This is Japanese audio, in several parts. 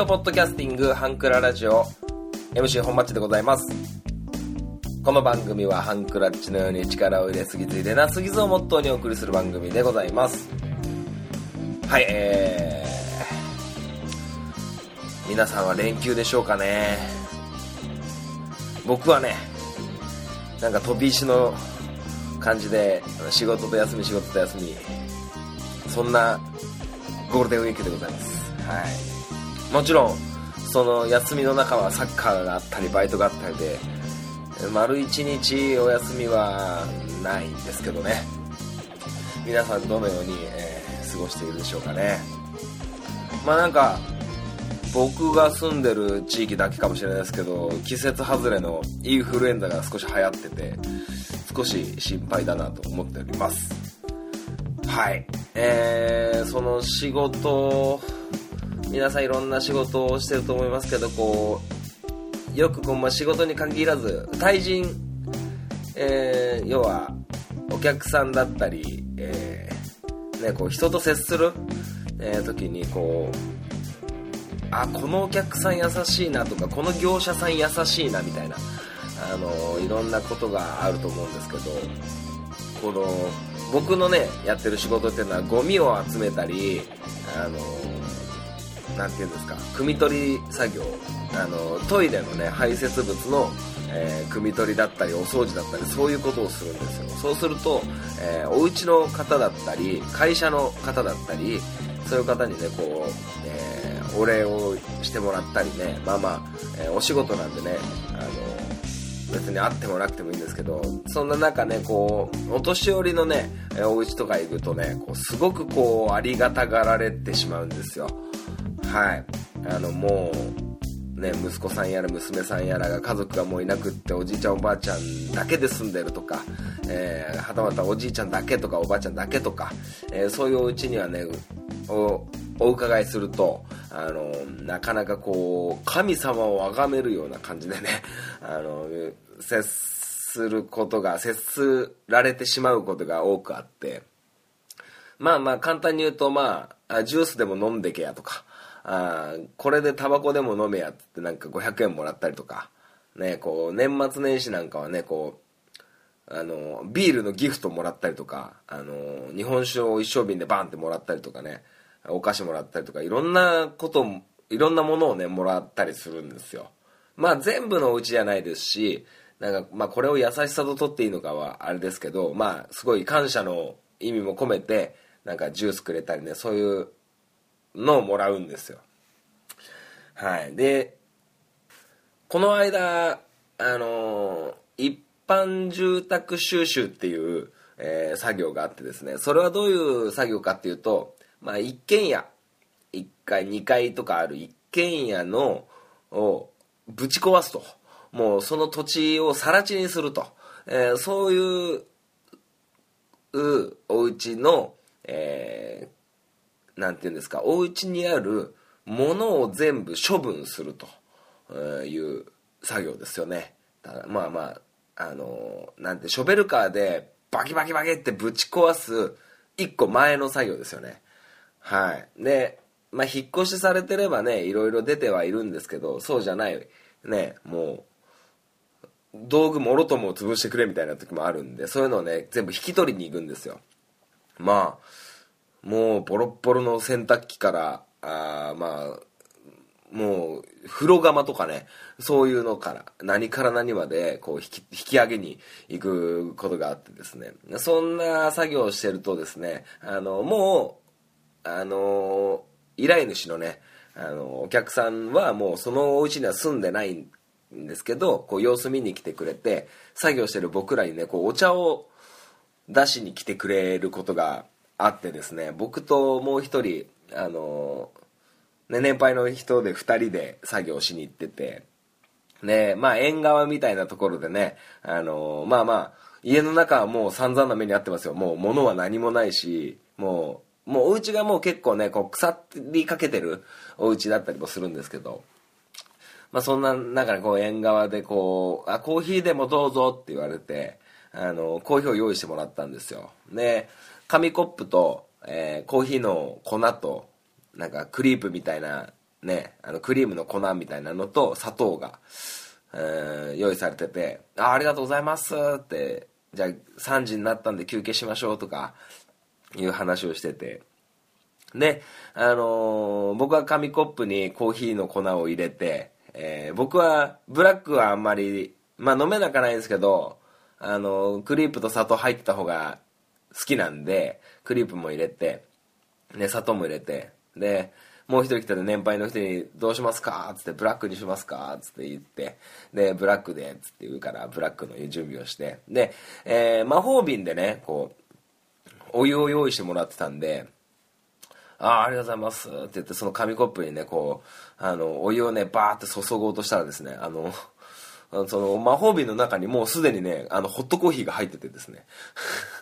トポッドキャスティングハンクララジオ MC 本町でございます。この番組はハンクラッチのように力を入れすぎず入れなすぎずをモットーにお送りする番組でございます。はいえー、皆さんは連休でしょうかね。僕はねなんか飛び石の感じで仕事と休み仕事と休みそんなゴールデンウィークでございます。はい。もちろんその休みの中はサッカーがあったりバイトがあったりで丸一日お休みはないんですけどね。皆さんどのように、えー、過ごしているでしょうかね。まあなんか僕が住んでる地域だけかもしれないですけど季節外れのインフルエンザが少し流行ってて少し心配だなと思っております。はい。えー、その仕事皆さんいろんな仕事をしてると思いますけどこうよくこう、まあ、仕事に限らず対人、えー、要はお客さんだったり、えー、ね、こう人と接する、えー、時にこうあこのお客さん優しいなとかこの業者さん優しいなみたいなあのいろんなことがあると思うんですけどこの僕のねやってる仕事っていうのはゴミを集めたりあの何て言うんですか汲み取り作業。あのトイレのね排泄物の、えー、汲み取りだったりお掃除だったりそういうことをするんですよ。そうすると、えー、お家の方だったり会社の方だったりそういう方にねこう、えー、お礼をしてもらったりねまあまあ、えー、お仕事なんでねあの別に会ってもなくてもいいんですけどそんな中ねこうお年寄りのねお家とか行くとねこうすごくこうありがたがられてしまうんですよ。はい。あのもうね息子さんやら娘さんやらが家族がもういなくっておじいちゃんおばあちゃんだけで住んでるとか、えー、はたまたおじいちゃんだけとかおばあちゃんだけとか、えー、そういうお家にはねおお伺いするとあのなかなかこう神様を崇めるような感じでね あの接することが接すられてしまうことが多くあってまあまあ簡単に言うとまあジュースでも飲んでけやとかあこれでタバコでも飲めやってなんか500円もらったりとかねこう年末年始なんかはねこうあのビールのギフトもらったりとかあの日本酒を一升瓶でバンってもらったりとかねお菓子もらったりとかいろんなこといろんなものをねもらったりするんですよ。まあ全部のお家じゃないですしなんかまあこれを優しさと取っていいのかはあれですけどまあすごい感謝の意味も込めてなんかジュースくれたりねそういうのをもらうんですよ。はい。でこの間あの一般住宅収集っていう、えー、作業があってですね。それはどういう作業かっていうとまあ、一軒家。1階2階とかある一軒家のをぶち壊すと。もうその土地を更地にすると、えー、そういうお家の、えー、なんていうんですかお家にあるものを全部処分するという作業ですよね。まあまああのなんてショベルカーでバキバキバキってぶち壊す1個前の作業ですよね。はい。でまあ引っ越しされてればねいろいろ出てはいるんですけどそうじゃないねもう道具もろとも潰してくれみたいな時もあるんでそういうのをね全部引き取りに行くんですよ。まあもうボロッボロの洗濯機からあまあもう風呂釜とかねそういうのから何から何までこう引き引き上げに行くことがあってですね。そんな作業をしてるとですねあのもうあの依頼主のねあのお客さんはもうそのお家には住んでないんですけどこう様子見に来てくれて作業してる僕らにねこうお茶を出しに来てくれることがあってですね僕ともう一人あのね、年配の人で2人で作業しに行っててねまあ縁側みたいなところでねあのまあまあ家の中はもう散々な目に遭ってますよ。もう物は何もないしもうもうお家がもう結構ねこう腐りかけてるお家だったりもするんですけどまあそんな中でこう縁側でこう「あコーヒーでもどうぞ」って言われてあのコーヒーを用意してもらったんですよ。で紙コップと、えー、コーヒーの粉となんかクリープみたいなね、あのクリームの粉みたいなのと砂糖が、えー用意されてて「あありがとうございます」って「じゃあ3時になったんで休憩しましょう」とかいう話をしてて。で、あのー僕は紙コップにコーヒーの粉を入れて、えー僕はブラックはあんまり、まあ飲めなくないんですけど、あのークリープと砂糖入ってた方が好きなんで、クリープも入れて、ね、砂糖も入れて、で、もう一人来たで年配の人に「どうしますか?」つって「ブラックにしますか?」つって言ってで「ブラックで」つって言うからブラックの準備をしてで、えー魔法瓶でねこうお湯を用意してもらってたんでああ、ありがとうございますって言って、その紙コップにね、こう、あの、お湯をね、バーって注ごうとしたらですね、あのその魔法瓶の中にもうすでにね、あの、ホットコーヒーが入っててですね、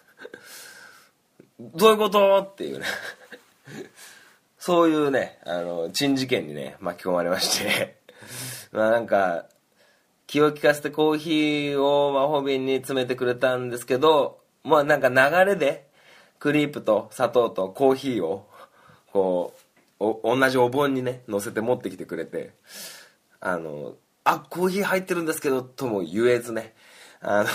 どういうこと？っていうね、そういうね、あの、珍事件にね、巻き込まれまして、まあなんか、気を利かせてコーヒーを魔法瓶に詰めてくれたんですけど、まあなんか流れで、クリープと砂糖とコーヒーを、こう、同じお盆にね、乗せて持ってきてくれて、あの、あ、コーヒー入ってるんですけど、とも言えずね、あの、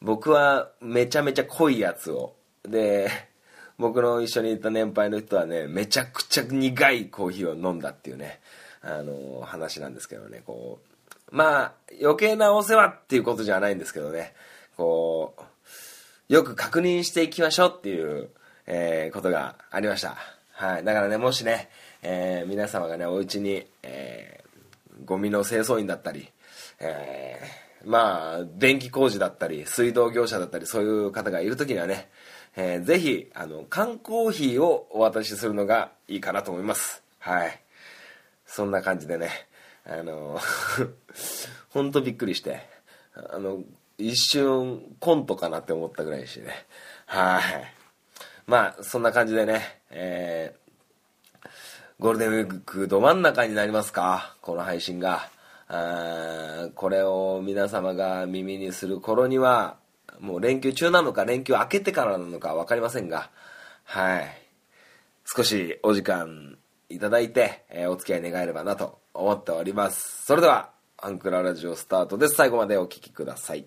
僕はめちゃめちゃ濃いやつを、で、僕の一緒にいた年配の人はね、めちゃくちゃ苦いコーヒーを飲んだっていうね、あの、話なんですけどね、こう、まあ、余計なお世話っていうことじゃないんですけどね、こう、よく確認していきましょうっていう、えーことがありました。はい。だからね、もしね、えー皆様がね、お家に、えーゴミの清掃員だったり、えーまあ、電気工事だったり、水道業者だったり、そういう方がいるときにはね、えーぜひ、あの、缶コーヒーをお渡しするのがいいかなと思います。はい。そんな感じでね、あの、ほんとびっくりして、あの、一瞬コントかなって思ったぐらいしね。はい。まあ、そんな感じでね、えーゴールデンウィークど真ん中になりますか？この配信が。あこれを皆様が耳にする頃には、もう連休中なのか連休明けてからなのか分かりませんが、はい。少しお時間いただいて、えーお付き合い願えればなと思っております。それでは、アンクララジオスタートです。最後までお聴きください。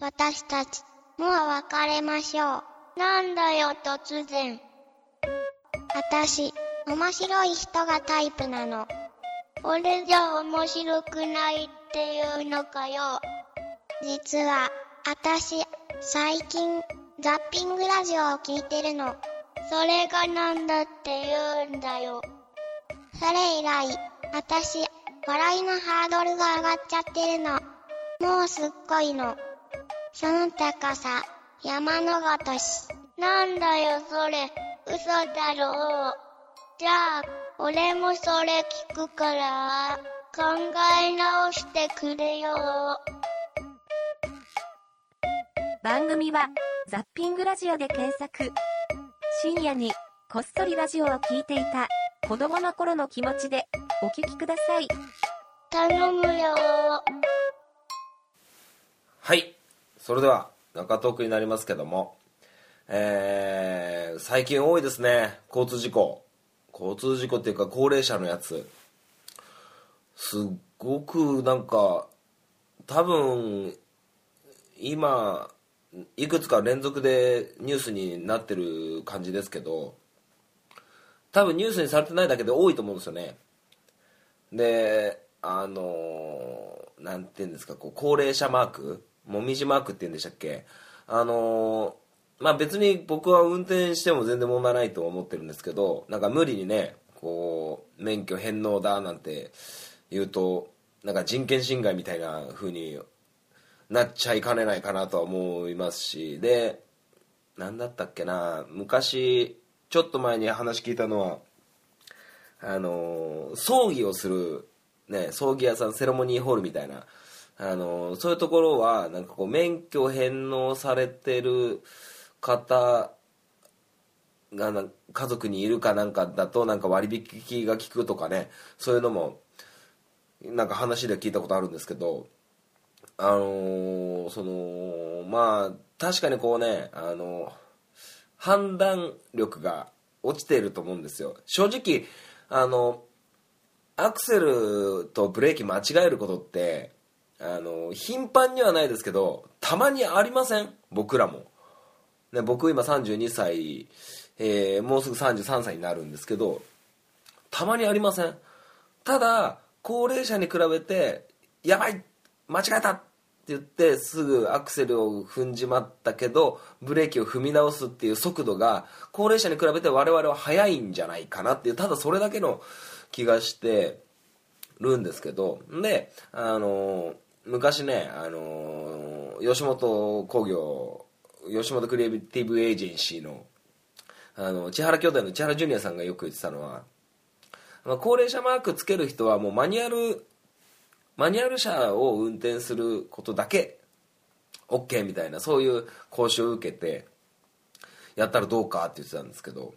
私たち、もう別れましょう。なんだよ、突然。私、面白い人がタイプなの。俺じゃ面白くないっていうのかよ。実は、私、最近、ザッピングラジオを聞いてるの。それがなんだって言うんだよ。それ以来、私、笑いのハードルが上がっちゃってるの。もうすっごいの。その高さ、山のごとし。なんだよ、それ。嘘だろう。じゃあ、俺もそれ聞くから、考え直してくれよ。番組はザッピングラジオで検索。深夜にこっそりラジオを聞いていた子供の頃の気持ちでお聞きください。頼むよ。はい。それでは、中トークになりますけども、えー、最近多いですね、交通事故。交通事故っていうか、高齢者のやつ。すっごくなんか、多分、今、いくつか連続でニュースになってる感じですけど、多分ニュースにされてないだけで多いと思うんですよね。であのーなんていうんですかこう高齢者マークもみじマークっていうんでしたっけ？あのーまあ別に僕は運転しても全然問題ないと思ってるんですけどなんか無理にねこう免許返納だなんて言うとなんか人権侵害みたいな風になっちゃいかねないかなとは思いますしで何だったっけな昔ちょっと前に話聞いたのはあの葬儀をする、ね、葬儀屋さんセレモニーホールみたいなあのそういうところはなんかこう免許返納されてる方がな家族にいるかなんかだとなんか割引が効くとかねそういうのもなんか話で聞いたことあるんですけどあのーそのまあ確かにこうねあの判断力が落ちていると思うんですよ。正直あのアクセルとブレーキ間違えることってあの頻繁にはないですけどたまにありません？僕らも、ね、僕今32歳、えーもうすぐ33歳になるんですけどたまにありません？ただ高齢者に比べてやばい！間違えた！って言ってすぐアクセルを踏んじまったけどブレーキを踏み直すっていう速度が高齢者に比べて我々は速いんじゃないかなっていうただそれだけの気がしてるんですけど。であの昔ねあの吉本興業吉本クリエイティブエージェンシーのあの千原兄弟の千原ジュニアさんがよく言ってたのは、まあ、高齢者マークつける人はもうマニュアルマニュアル車を運転することだけ OK みたいなそういう講習を受けてやったらどうかって言ってたんですけど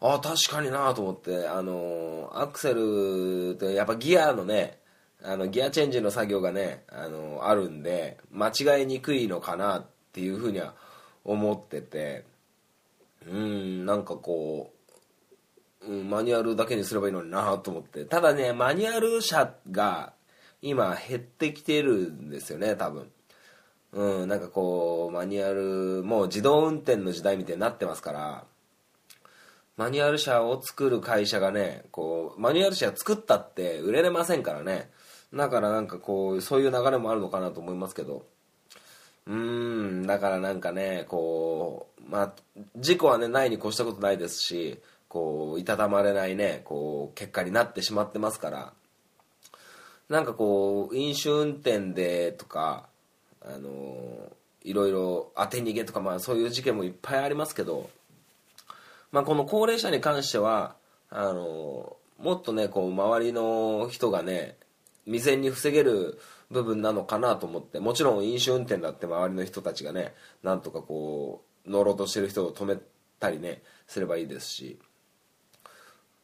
ああ確かになと思ってあのアクセルってやっぱギアのねあのギアチェンジの作業がねあのあるんで間違いにくいのかなっていうふうには思っててうんなんかこう、うん、マニュアルだけにすればいいのになと思って。ただねマニュアル車が今減ってきてるんですよね多分。うんなんかこうマニュアルもう自動運転の時代みたいになってますからマニュアル車を作る会社がねこうマニュアル車作ったって売れれませんからね。だからなんかこうそういう流れもあるのかなと思いますけど。うーんだからなんかねこうまあ事故はねないに越したことないですしこういたたまれないねこう結果になってしまってますから。なんかこう飲酒運転でとかあのいろいろ当て逃げとかまあそういう事件もいっぱいありますけど。まあ、この高齢者に関してはあのもっとねこう周りの人がね未然に防げる部分なのかなと思って。もちろん飲酒運転だって周りの人たちがねなんとかこう乗ろうとしてる人を止めたりねすればいいですし。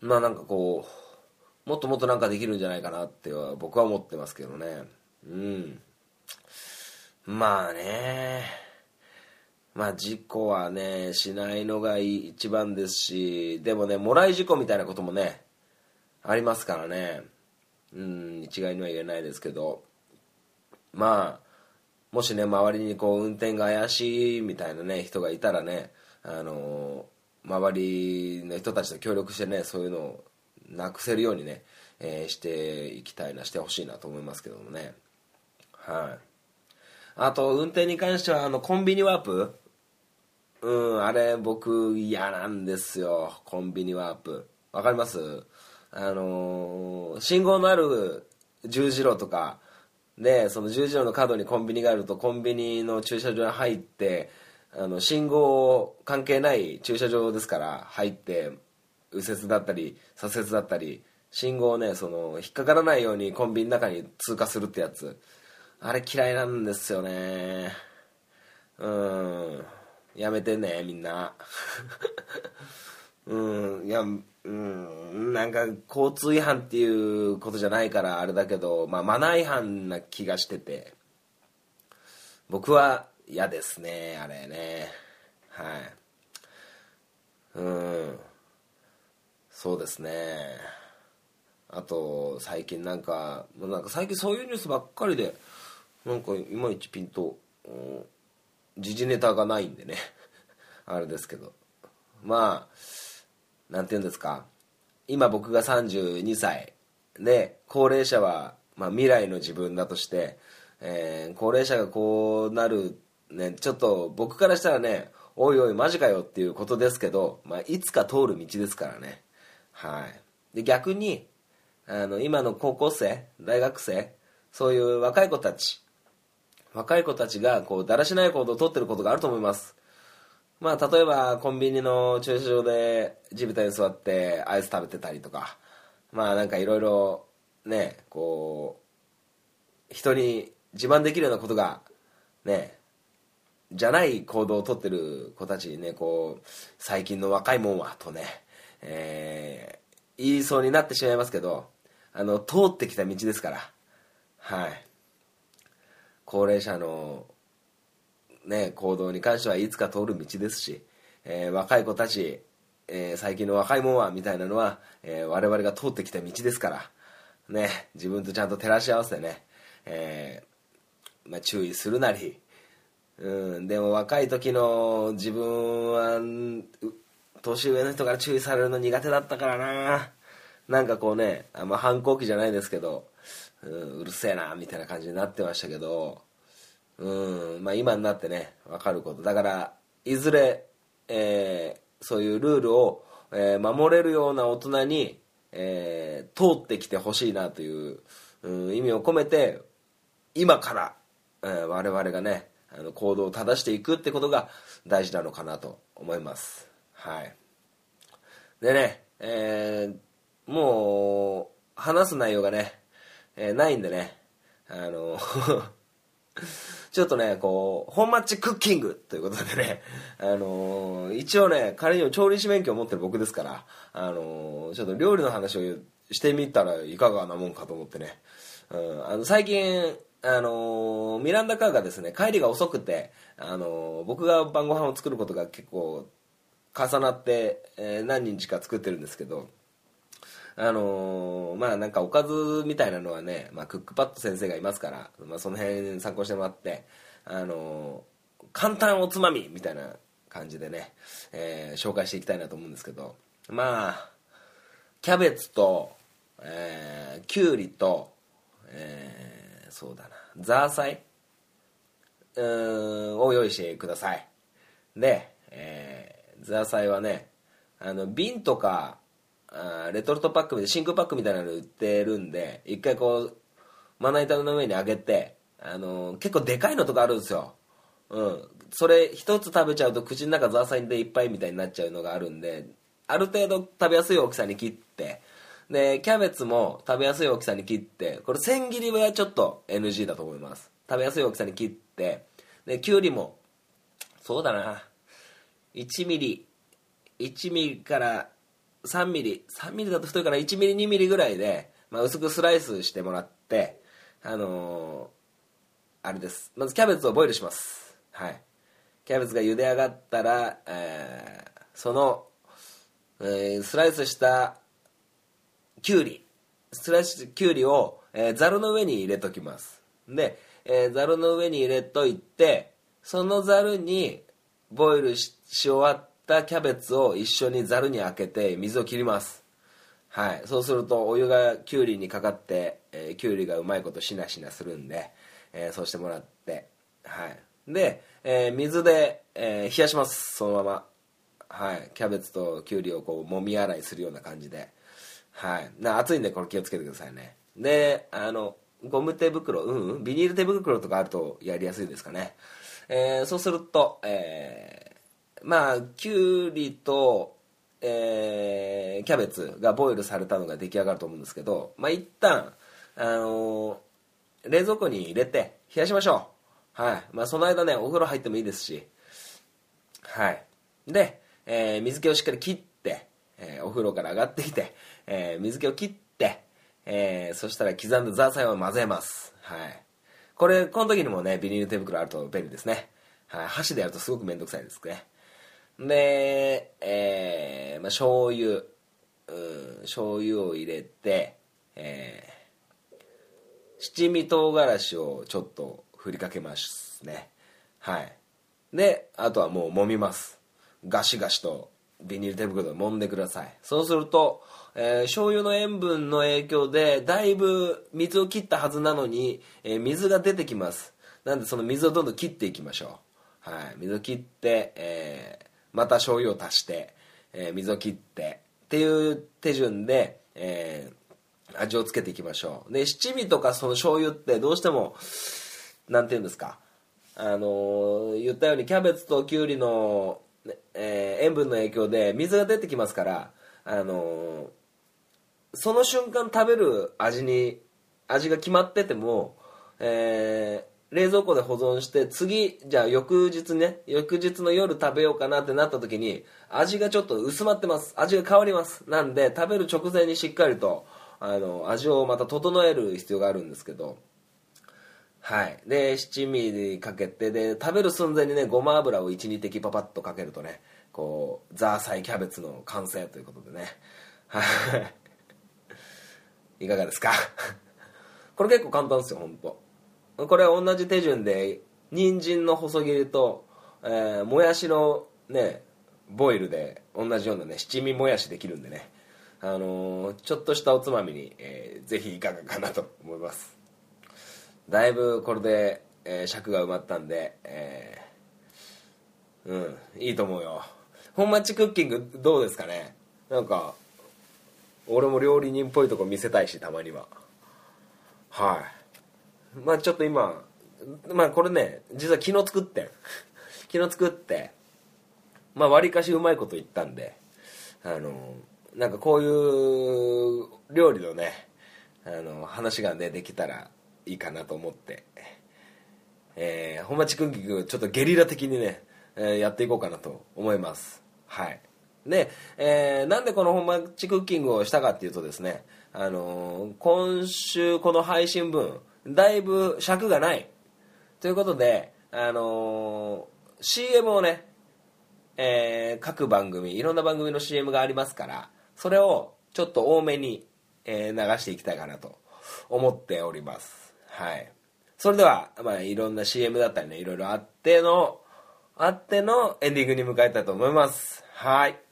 まあなんかこうもっともっとなんかできるんじゃないかなっては僕は思ってますけどね。うん。まあね。まあ事故はねしないのが一番ですしでもねもらい事故みたいなこともねありますからね。うん一概には言えないですけどまあもしね周りにこう運転が怪しいみたいなね人がいたらねあの周りの人たちと協力してねそういうのをなくせるようにね、えーしていきたいなしてほしいなと思いますけどもね。はい。あと運転に関してはあのコンビニワープ。うんあれ僕嫌なんですよ。コンビニワープ。わかります？あのー信号のある十字路とかでその十字路の角にコンビニがあるとコンビニの駐車場に入ってあの信号関係ない駐車場ですから入って右折だったり左折だったり信号をねその引っかからないようにコンビニの中に通過するってやつ。あれ嫌いなんですよね。うん。やめてねみんな。うん。いやうんなんか交通違反っていうことじゃないからあれだけど、まあ、マナー違反な気がしてて。僕は嫌ですねあれね。はい。うん。そうですね。あと最近なんかなんか最近そういうニュースばっかりでなんかいまいちピンと時事ネタがないんでね。あれですけど。まあなんて言うんですか？今僕が32歳。で高齢者は、まあ、未来の自分だとして、えー高齢者がこうなる、ね、ちょっと僕からしたらねおいおいマジかよっていうことですけど、まあ、いつか通る道ですからね。はい。で逆にあの今の高校生大学生そういう若い子たち若い子たちがこうだらしない行動をとってることがあると思います。まあ例えばコンビニの駐車場で地べたに座ってアイス食べてたりとか。まあなんかいろいろねこう人に自慢できるようなことがねじゃない行動をとってる子たちにねこう最近の若いもんはとね、えー言いそうになってしまいますけどあの通ってきた道ですから。はい。高齢者のね行動に関してはいつか通る道ですし、えー若い子たち、えー最近の若いもんはみたいなのは、えー我々が通ってきた道ですからね自分とちゃんと照らし合わせてね、えまあ、注意するなりうん、でも若い時の自分は年上の人から注意されるの苦手だったからな。なんかこうねあんま反抗期じゃないですけど、うん、うるせえなみたいな感じになってましたけどうんまあ今になってね分かること。だからいずれ、えーそういうルールを、えー守れるような大人に、えー通ってきてほしいなという、うん、意味を込めて今から、えー我々がねあの行動を正していくってことが大事なのかなと思います。はい。でね、えーもう話す内容がね、えーないんでねあのちょっとねこう本マッチクッキングということでね あの一応ね仮にも調理師免許を持ってる僕ですからあのちょっと料理の話をしてみたらいかがなもんかと思ってね。うん、あの最近、あのーミランダカーがですね帰りが遅くて、あの僕が晩ご飯を作ることが結構重なって、え何日か作ってるんですけどあのーまあなんかおかずみたいなのはね、まあ、クックパッド先生がいますから、まあ、その辺参考してもらって、あのー簡単おつまみみたいな感じでね、えー紹介していきたいなと思うんですけどまあキャベツと、えー、きゅうりと、えーそうだなザーサイうーんを用意してください。で、えーザーサイはねあの瓶とかあレトルトパックで真空パックみたいなの売ってるんで一回こうまな板の上に上げて、あのー結構でかいのとかあるんですよ。うん。それ一つ食べちゃうと口の中ザーサイでいっぱいみたいになっちゃうのがあるんである程度食べやすい大きさに切ってでキャベツも食べやすい大きさに切ってこれ千切りはちょっと NG だと思います。食べやすい大きさに切ってできゅうりもそうだな。1ミリ1ミリから3ミリ3ミリだと太いから1ミリ2ミリぐらいで、まあ、薄くスライスしてもらってあのーあれです。まずキャベツをボイルします。はい。キャベツが茹で上がったら、えーその、えースライスしたきゅうり。スライスしたきゅうりをえーざる、の上に入れときます。でえーざる、の上に入れといてそのざるにボイルしし終わったキャベツを一緒にざるに開けて水を切ります。はい。そうするとお湯がきゅうりにかかって、えーきゅうりがうまいことしなしなするんで、えーそうしてもらって。はい。で、えー水で、え冷やします。そのまま。はい。キャベツときゅうりをこうもみ洗いするような感じで。はい。な熱いんでこれ気をつけてくださいね。であのゴム手袋うんうん。ビニール手袋とかあるとやりやすいですかね、えーそうすると、えまあきゅうりと、えーキャベツがボイルされたのが出来上がると思うんですけどまあ一旦あのー冷蔵庫に入れて冷やしましょう。はい。まあその間ねお風呂入ってもいいですし。はい。で、えー水気をしっかり切って、えーお風呂から上がってきて、えー水気を切って、えーそしたら刻んだザーサイを混ぜます。はい。これこの時にもねビニール手袋あると便利ですね、はい、箸でやるとすごく面倒くさいですね。でえーまあ、醤油うん醤油を入れて、えー七味唐辛子をちょっと振りかけますね。はい。であとはもう揉みます。ガシガシとビニール手袋で揉んでください。そうすると、えー醤油の塩分の影響でだいぶ水を切ったはずなのに、えー水が出てきます。なんでその水をどんどん切っていきましょう。はい。水を切って、えまた醤油を足して、えー水を切ってっていう手順で、えー味をつけていきましょう。で七味とかその醤油ってどうしてもなんていうんですか？あの言ったようにキャベツときゅうりのえー塩分の影響で水が出てきますから、あのその瞬間食べる味に味が決まってても、え冷蔵庫で保存して次じゃあ翌日ね翌日の夜食べようかなってなった時に味がちょっと薄まってます。味が変わります。なんで食べる直前にしっかりとあの味をまた整える必要があるんですけど。はい。で七味かけてで食べる寸前にねごま油を12滴パパッとかけるとねこうザーサイキャベツの完成ということでね。はい。いかがですか？これ結構簡単ですよ本当これは同じ手順で人参の細切りと、えーもやしのねボイルで同じようなね七味もやしできるんでね。あのーちょっとしたおつまみに、えーぜひいかがかなと思います。だいぶこれで、えー尺が埋まったんで、えーうんいいと思うよ。本町クッキングどうですかね？なんか俺も料理人っぽいとこ見せたいしたまには。はい。まあちょっと今まあこれね実は昨日作って昨日作って。まあわりかしうまいこと言ったんであのなんかこういう料理のねあの話がねできたらいいかなと思って。えー、本町クッキングちょっとゲリラ的にね、えーやっていこうかなと思います。はい。で、えーなんでこの本町クッキングをしたかっていうとですねあのー今週この配信分だいぶ尺がない。ということであのー CM をねえー各番組いろんな番組の CM がありますからそれをちょっと多めに、えー流していきたいかなと思っております。はい。それでは、まあ、いろんな CM だったりねいろいろあってのあってのエンディングに向かいたいと思います。はい。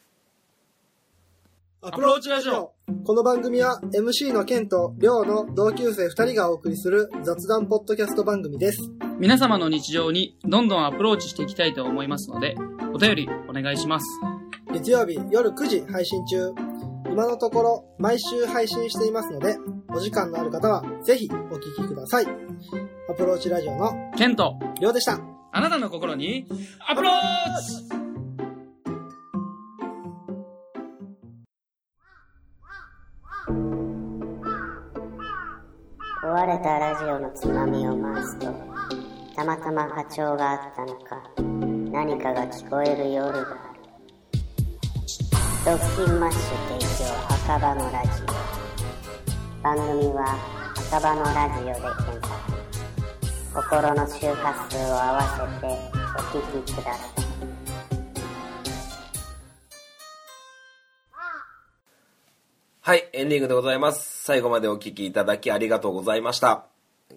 アプローチラジオこの番組は MC のケンとリョウの同級生2人がお送りする雑談ポッドキャスト番組です。皆様の日常にどんどんアプローチしていきたいと思いますので、お便りお願いします。月曜日夜9時配信中。今のところ毎週配信していますので、お時間のある方はぜひお聞きください。アプローチラジオのケント、リョウでした。あなたの心にアプローチ壊れたラジオのつまみを回すとたまたま波長があったのか何かが聞こえる夜がある。ドッキンマッシュ提供墓場のラジオ。番組は墓場のラジオで検索。心の周波数を合わせてお聞きください。はい、エンディングでございます。最後までお聞きいただきありがとうございました。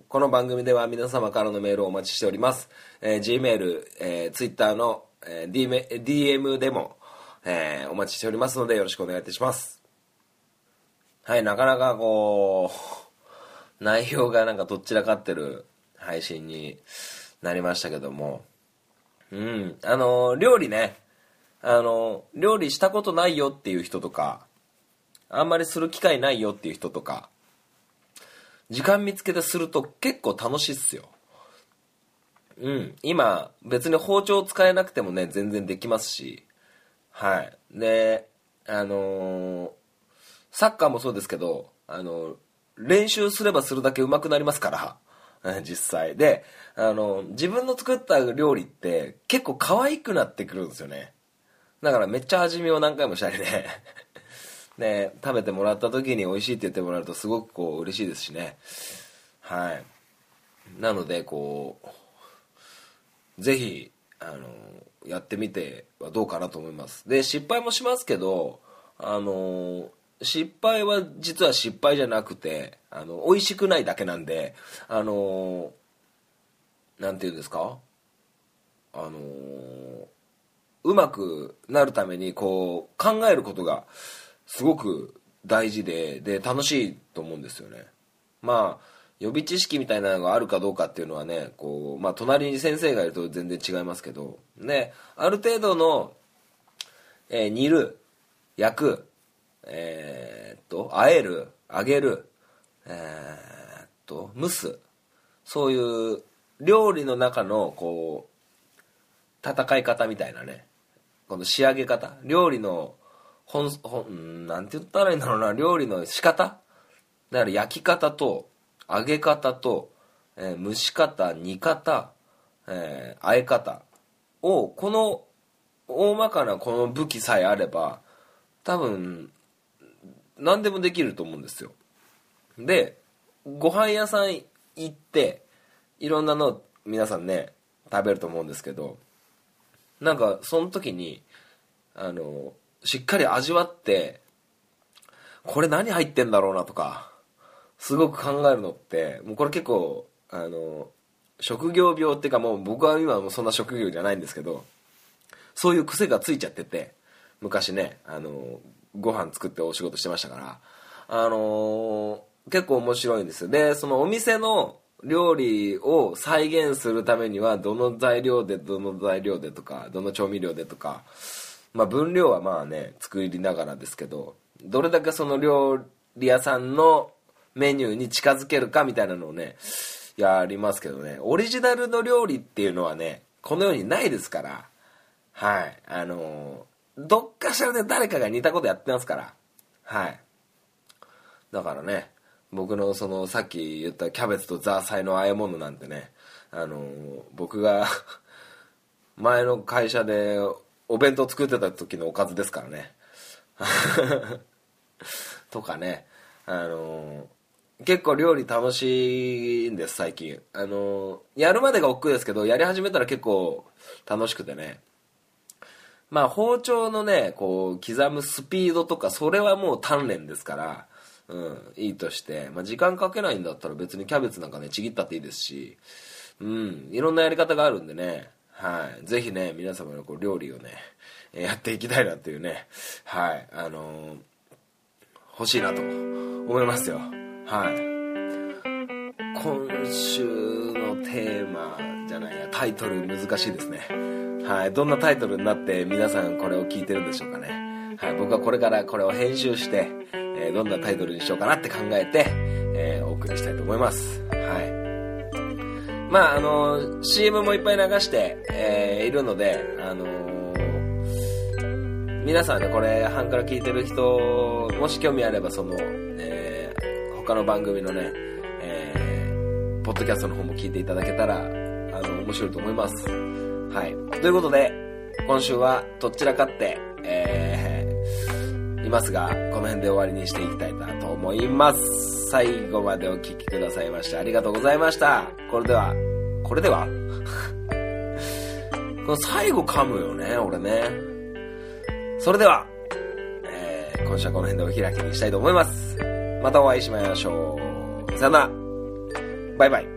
この番組では皆様からのメールをお待ちしております。えー Gmail、えー Twitter の、えー DM, でも、えーお待ちしておりますのでよろしくお願いいたします。はい、なかなかこう、内容がなんかどっちらかってる配信になりましたけども、うん、あの、料理ね、あの、料理したことないよっていう人とか、あんまりする機会ないよっていう人とか、時間見つけてすると結構楽しいっすよ。うん。今、別に包丁使えなくてもね、全然できますし。はい。で、あのーサッカーもそうですけど、あの練習すればするだけ上手くなりますから、実際。で、あの自分の作った料理って結構可愛くなってくるんですよね。だからめっちゃ味見を何回もしたりね。で食べてもらった時に美味しいって言ってもらえるとすごくこう嬉しいですしね。はい。なのでこうぜひあのやってみてはどうかなと思います。で失敗もしますけどあの失敗は実は失敗じゃなくてあの美味しくないだけなんであのなんていうんですか？あのうまくなるためにこう考えることがすごく大事でで楽しいと思うんですよね。まあ予備知識みたいなのがあるかどうかっていうのはねこう、まあ、隣に先生がいると全然違いますけどである程度の、えー煮る焼くえーっと和える揚げるえーっと蒸すそういう料理の中のこう戦い方みたいなねこの仕上げ方料理の本本うんなんて言ったらいいんだろうな料理の仕方？だから焼き方と揚げ方と、えー蒸し方煮方、えー、和え方をこの大まかなこの武器さえあれば多分何でもできると思うんですよ。でご飯屋さん行っていろんなの皆さんね食べると思うんですけどなんかその時にあのしっかり味わってこれ何入ってんだろうなとかすごく考えるのってもうこれ結構あの職業病っていうかもう僕は今もそんな職業じゃないんですけどそういう癖がついちゃってて昔ねあのご飯作ってお仕事してましたからあの結構面白いんですよ。でそのお店の料理を再現するためにはどの材料でどの材料でとかどの調味料でとかまあ分量はまあね作りながらですけどどれだけその料理屋さんのメニューに近づけるかみたいなのをねやりますけどね。オリジナルの料理っていうのはねこの世にないですからはい。あのどっかしらで誰かが似たことやってますからはい。だからね僕のそのさっき言ったキャベツとザーサイの和え物なんてねあの僕が 前の会社でお弁当作ってた時のおかずですからね。とかね。あの結構料理楽しいんです最近。あのやるまでが億劫ですけどやり始めたら結構楽しくてね。まあ包丁のねこう刻むスピードとかそれはもう鍛錬ですからうんいいとして、まあ、時間かけないんだったら別にキャベツなんかねちぎったっていいですし。うんいろんなやり方があるんでね。はい。ぜひね皆様のこう料理をねやっていきたいなっていうねはい。あのー欲しいなと思いますよ。はい。今週のテーマじゃないやタイトル難しいですね。はい。どんなタイトルになって皆さんこれを聞いてるんでしょうかね。はい。僕はこれからこれを編集して、えーどんなタイトルにしようかなって考えて、えーお送りしたいと思います。まああの CM もいっぱい流して、えーいるのであの皆さんねこれ半から聞いてる人もし興味あればその、えー他の番組のね、えーポッドキャストの方も聞いていただけたらあの面白いと思います。はい。ということで今週はどちらかって、えーますがこの辺で終わりにしていきたいなと思います最後までお聞きくださいましてありがとうございましたこれではこれでは？この最後噛むよね俺ねそれでは、えー今週はこの辺でお開きにしたいと思います。またお会いしましょう。さよなら。バイバイ。